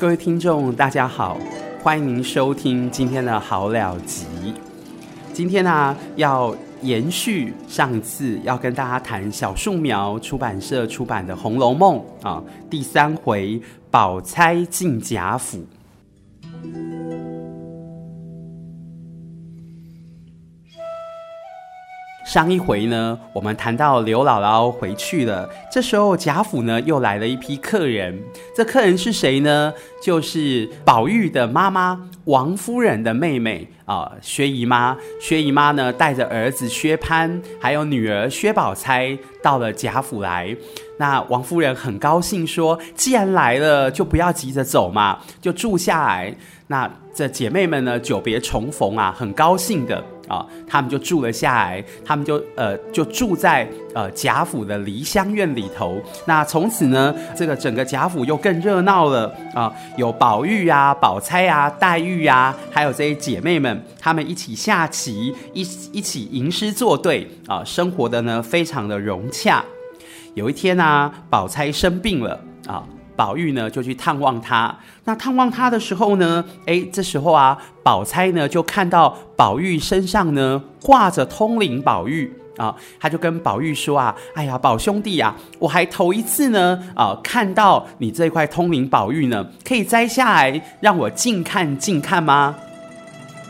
各位听众，大家好，欢迎您收听今天的好了集。今天呢、要延续上次要跟大家谈小树苗出版社出版的《红楼梦》啊，第三回宝钗进贾府。上一回呢，我们谈到刘姥姥回去了，这时候贾府呢又来了一批客人。这客人是谁呢？就是宝玉的妈妈王夫人的妹妹啊、薛姨妈。薛姨妈呢带着儿子薛蟠，还有女儿薛宝钗到了贾府来。那王夫人很高兴说：“既然来了，就不要急着走嘛，就住下来。”那这姐妹们呢，久别重逢啊，很高兴的啊，他们就住了下来，他们就呃就住在呃贾府的梨香院里头。那从此呢，这个整个贾府又更热闹了啊，有宝玉啊、宝钗啊、黛玉啊，还有这些姐妹们，她们一起下棋，一一起吟诗作对啊，生活的呢非常的融洽。有一天呢、啊，宝钗生病了啊。宝玉呢就去探望他，那探望他的时候呢，哎，这时候啊，宝钗呢就看到宝玉身上呢挂着通灵宝玉啊，他就跟宝玉说啊，哎呀，宝兄弟啊，我还头一次呢啊看到你这块通灵宝玉呢，可以摘下来让我近看近看吗？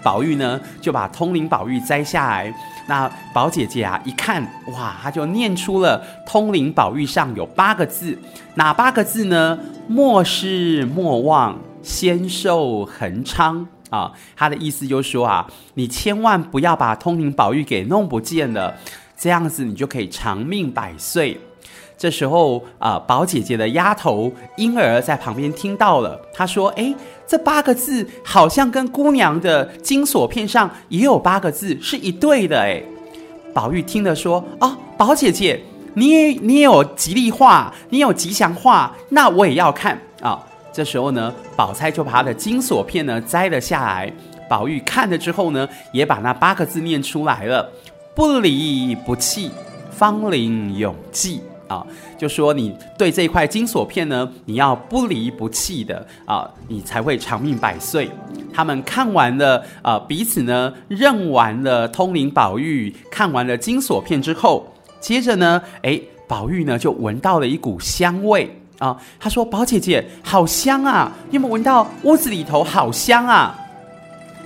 宝玉呢就把通灵宝玉摘下来。那宝姐姐啊，一看哇，她就念出了通灵宝玉上有八个字，哪八个字呢？莫失莫忘，仙寿恒昌啊！她的意思就是说啊，你千万不要把通灵宝玉给弄不见了，这样子你就可以长命百岁。这时候啊，宝姐姐的丫头婴儿在旁边听到了，她说：“诶，这八个字好像跟姑娘的金锁片上也有八个字是一对的。”诶，宝玉听了说：“哦，宝姐姐，你也你也有吉利话，你有吉祥话，那我也要看啊。哦”这时候呢，宝钗就把她的金锁片呢摘了下来，宝玉看了之后呢，也把那八个字念出来了：“不离不弃，芳龄永继。”啊，就说你对这一块金锁片呢，你要不离不弃的啊，你才会长命百岁。他们看完了，啊，彼此呢认完了通灵宝玉，看完了金锁片之后，接着呢，哎，宝玉呢就闻到了一股香味啊。他说：“宝姐姐，好香啊！你有没有闻到屋子里头好香啊？”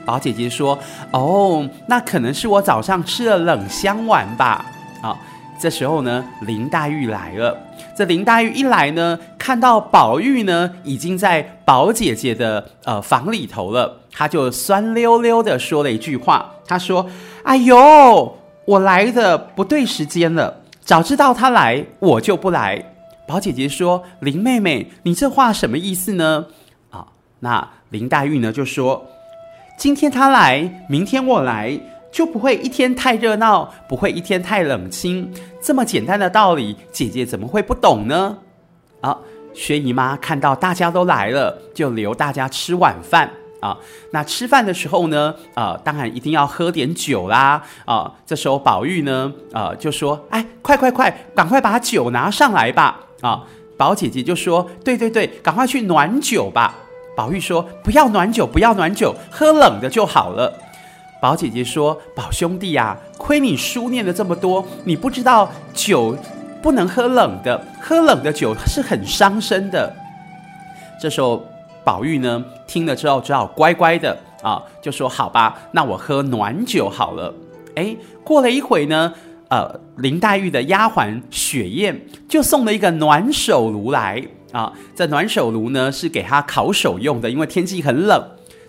宝姐姐说：“哦，那可能是我早上吃了冷香丸吧。”啊。这时候呢，林黛玉来了。这林黛玉一来呢，看到宝玉呢，已经在宝姐姐的呃房里头了，她就酸溜溜的说了一句话。她说：“哎呦，我来的不对时间了，早知道她来，我就不来。”宝姐姐说：“林妹妹，你这话什么意思呢？”啊，那林黛玉呢就说：“今天她来，明天我来。”就不会一天太热闹，不会一天太冷清。这么简单的道理，姐姐怎么会不懂呢？啊，薛姨妈看到大家都来了，就留大家吃晚饭啊。那吃饭的时候呢，啊，当然一定要喝点酒啦。啊，这时候宝玉呢，啊，就说：“哎，快快快，赶快把酒拿上来吧。”啊，宝姐姐就说：“对对对，赶快去暖酒吧。”宝玉说：“不要暖酒，不要暖酒，喝冷的就好了。”宝姐姐说：“宝兄弟呀、啊，亏你书念了这么多，你不知道酒不能喝冷的，喝冷的酒是很伤身的。”这时候，宝玉呢听了之后，只好乖乖的啊，就说：“好吧，那我喝暖酒好了。”哎，过了一会呢，呃，林黛玉的丫鬟雪雁就送了一个暖手炉来啊。这暖手炉呢是给她烤手用的，因为天气很冷。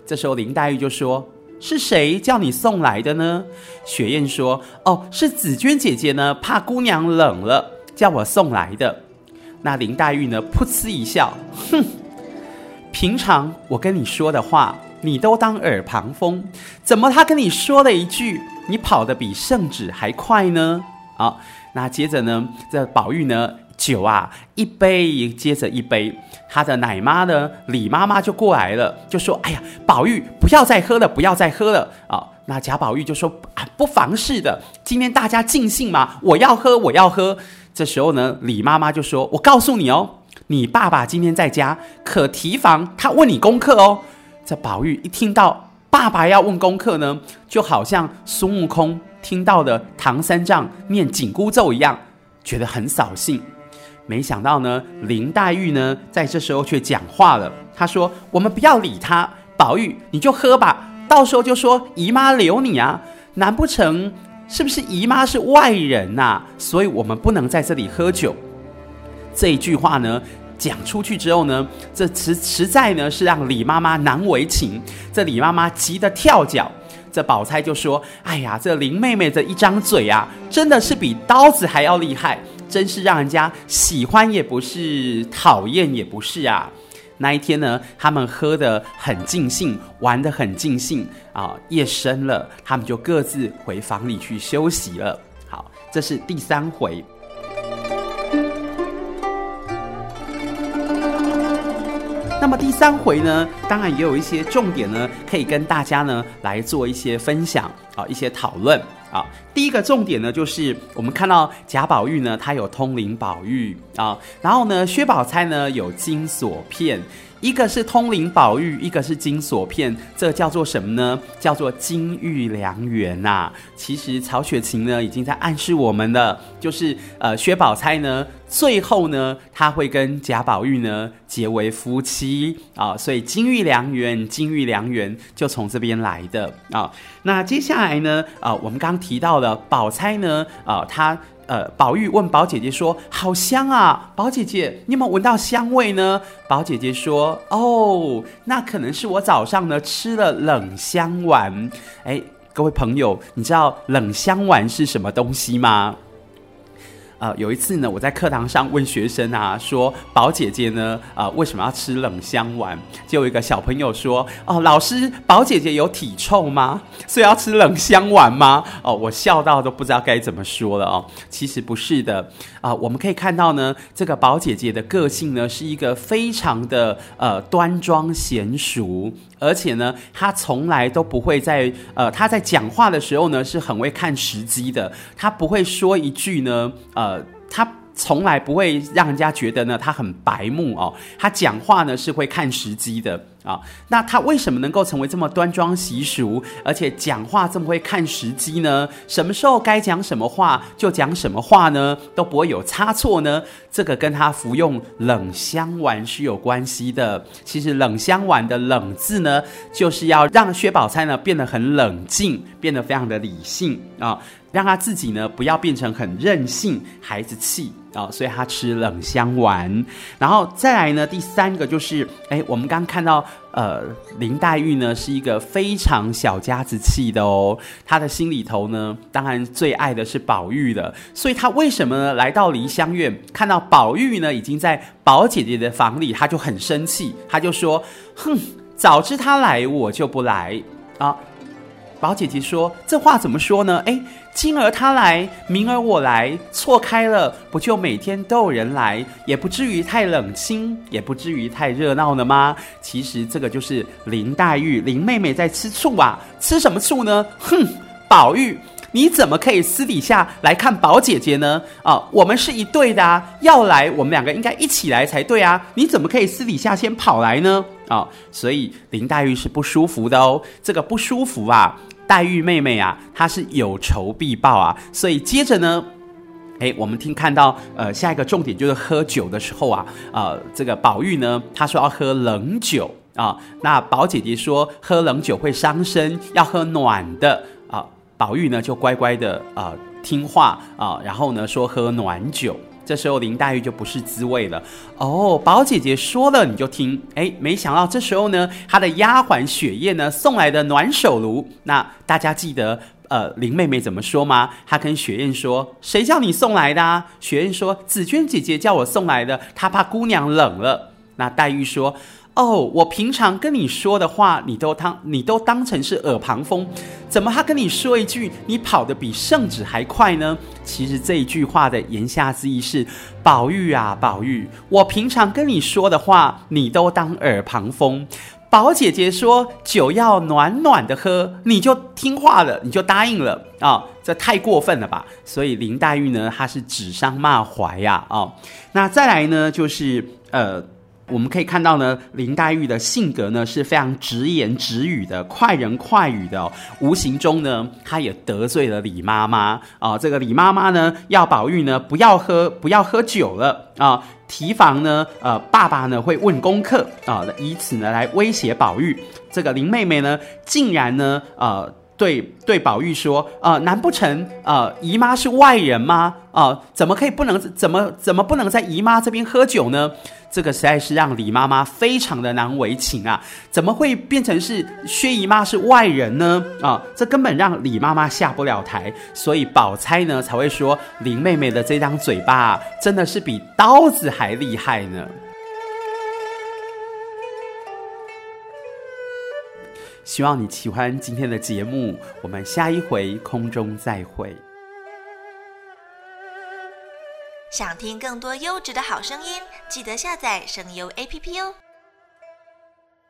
这时候林黛玉就说。是谁叫你送来的呢？雪雁说：“哦，是紫娟姐姐呢，怕姑娘冷了，叫我送来的。”那林黛玉呢，噗嗤一笑，哼，平常我跟你说的话，你都当耳旁风，怎么他跟你说了一句，你跑得比圣旨还快呢？好，那接着呢，这宝玉呢？酒啊，一杯接着一杯，他的奶妈呢，李妈妈就过来了，就说：“哎呀，宝玉不要再喝了，不要再喝了啊！”那贾宝玉就说：“啊，不妨事的，今天大家尽兴嘛，我要喝，我要喝。”这时候呢，李妈妈就说：“我告诉你哦，你爸爸今天在家，可提防他问你功课哦。”这宝玉一听到爸爸要问功课呢，就好像孙悟空听到的唐三藏念紧箍咒一样，觉得很扫兴。没想到呢，林黛玉呢，在这时候却讲话了。她说：“我们不要理他，宝玉你就喝吧，到时候就说姨妈留你啊。难不成是不是姨妈是外人呐、啊？所以我们不能在这里喝酒。”这一句话呢，讲出去之后呢，这实实在呢是让李妈妈难为情。这李妈妈急得跳脚。这宝钗就说：“哎呀，这林妹妹的一张嘴啊，真的是比刀子还要厉害，真是让人家喜欢也不是，讨厌也不是啊。”那一天呢，他们喝得很尽兴，玩得很尽兴啊。夜深了，他们就各自回房里去休息了。好，这是第三回。那么第三回呢，当然也有一些重点呢，可以跟大家呢来做一些分享啊，一些讨论啊。第一个重点呢，就是我们看到贾宝玉呢，他有通灵宝玉啊，然后呢，薛宝钗呢有金锁片。一个是通灵宝玉，一个是金锁片，这叫做什么呢？叫做金玉良缘呐、啊。其实曹雪芹呢已经在暗示我们了，就是呃薛宝钗呢最后呢他会跟贾宝玉呢结为夫妻啊，所以金玉良缘，金玉良缘就从这边来的啊。那接下来呢啊，我们刚刚提到了宝钗呢啊，她。呃，宝玉问宝姐姐说：“好香啊，宝姐姐，你有没有闻到香味呢？”宝姐姐说：“哦，那可能是我早上呢吃了冷香丸。”哎，各位朋友，你知道冷香丸是什么东西吗？呃，有一次呢，我在课堂上问学生啊，说宝姐姐呢，啊、为什么要吃冷香丸？就有一个小朋友说，哦，老师，宝姐姐有体臭吗？所以要吃冷香丸吗？哦，我笑到都不知道该怎么说了哦。其实不是的啊、我们可以看到呢，这个宝姐姐的个性呢，是一个非常的呃端庄娴淑。而且呢，他从来都不会在呃，他在讲话的时候呢，是很会看时机的。他不会说一句呢，呃，他从来不会让人家觉得呢，他很白目哦。他讲话呢，是会看时机的。啊、那他为什么能够成为这么端庄习俗，而且讲话这么会看时机呢？什么时候该讲什么话就讲什么话呢？都不会有差错呢？这个跟他服用冷香丸是有关系的。其实冷香丸的“冷”字呢，就是要让薛宝钗呢变得很冷静，变得非常的理性啊。让他自己呢不要变成很任性孩子气、哦，所以他吃冷香丸，然后再来呢，第三个就是，哎，我们刚看到，呃，林黛玉呢是一个非常小家子气的哦，她的心里头呢，当然最爱的是宝玉的，所以她为什么呢来到梨香院，看到宝玉呢已经在宝姐姐的房里，她就很生气，她就说，哼，早知他来，我就不来。啊。宝姐姐说：“这话怎么说呢？哎，今儿他来，明儿我来，错开了，不就每天都有人来，也不至于太冷清，也不至于太热闹了吗？其实这个就是林黛玉、林妹妹在吃醋啊！吃什么醋呢？哼，宝玉，你怎么可以私底下来看宝姐姐呢？啊，我们是一对的啊，要来我们两个应该一起来才对啊！你怎么可以私底下先跑来呢？”啊、所以林黛玉是不舒服的哦。这个不舒服啊，黛玉妹妹啊，她是有仇必报啊。所以接着呢，诶，我们听看到呃，下一个重点就是喝酒的时候啊，呃，这个宝玉呢，他说要喝冷酒啊、那宝姐姐说喝冷酒会伤身，要喝暖的、宝玉呢就乖乖的啊、听话啊、然后呢说喝暖酒。这时候林黛玉就不是滋味了哦，宝姐姐说了你就听，哎，没想到这时候呢，她的丫鬟雪雁呢送来的暖手炉，那大家记得呃林妹妹怎么说吗？她跟雪雁说：“谁叫你送来的啊？”雪雁说：“紫娟姐姐叫我送来的，她怕姑娘冷了。”那黛玉说。哦，我平常跟你说的话，你都当你都当成是耳旁风，怎么他跟你说一句，你跑得比圣旨还快呢？其实这一句话的言下之意是，宝玉啊，宝玉，我平常跟你说的话，你都当耳旁风。宝姐姐说酒要暖暖的喝，你就听话了，你就答应了啊、这太过分了吧？所以林黛玉呢，她是指桑骂槐呀啊、哦。那再来呢，就是呃。我们可以看到呢，林黛玉的性格呢是非常直言直语的，快人快语的哦。无形中呢，她也得罪了李妈妈啊、这个李妈妈呢，要宝玉呢不要喝不要喝酒了啊、提防呢，呃，爸爸呢会问功课啊、以此呢来威胁宝玉。这个林妹妹呢，竟然呢，呃。对对，宝玉说：“呃，难不成呃姨妈是外人吗？啊、呃，怎么可以不能怎么怎么不能在姨妈这边喝酒呢？这个实在是让李妈妈非常的难为情啊！怎么会变成是薛姨妈是外人呢？啊、这根本让李妈妈下不了台，所以宝钗呢才会说林妹妹的这张嘴巴啊，真的是比刀子还厉害呢。”希望你喜欢今天的节目，我们下一回空中再会。想听更多优质的好声音，记得下载声优 APP 哦。